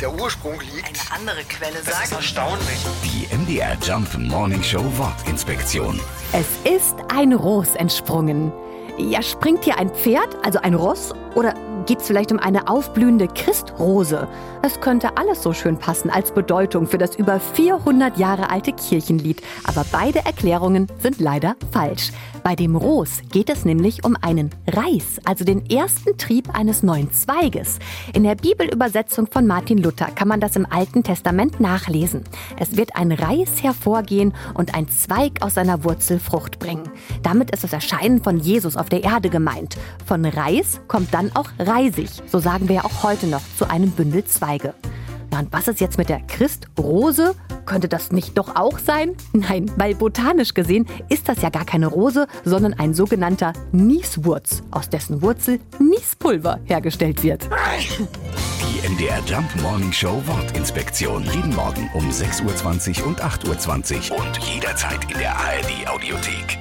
der Ursprung liegt. Eine andere Quelle Das ist sagt. erstaunlich. Die MDR Jump Morning Show Wortinspektion. Es ist ein Ros entsprungen. Ja, springt hier ein Pferd, also ein Ross? Oder geht's vielleicht um eine aufblühende Christrose? Es könnte alles so schön passen als Bedeutung für das über 400 Jahre alte Kirchenlied. Aber beide Erklärungen sind leider falsch. Bei dem Ros geht es nämlich um einen Reis, also den ersten Trieb eines neuen Zweiges. In der Bibelübersetzung von Martin Luther kann man das im Alten Testament nachlesen. Es wird ein Reis hervorgehen und ein Zweig aus seiner Wurzel Frucht bringen. Damit ist das Erscheinen von Jesus auf der Erde gemeint. Von Reis kommt dann auch Reisig, so sagen wir ja auch heute noch, zu einem Bündel Zweige. Na und was ist jetzt mit der Christrose? Könnte das nicht doch auch sein? Nein, weil botanisch gesehen ist das ja gar keine Rose, sondern ein sogenannter Nieswurz, aus dessen Wurzel Niespulver hergestellt wird. Die MDR Jump Morning Show Wortinspektion. Jeden Morgen um 6.20 Uhr und 8.20 Uhr und jederzeit in der ARD Audiothek.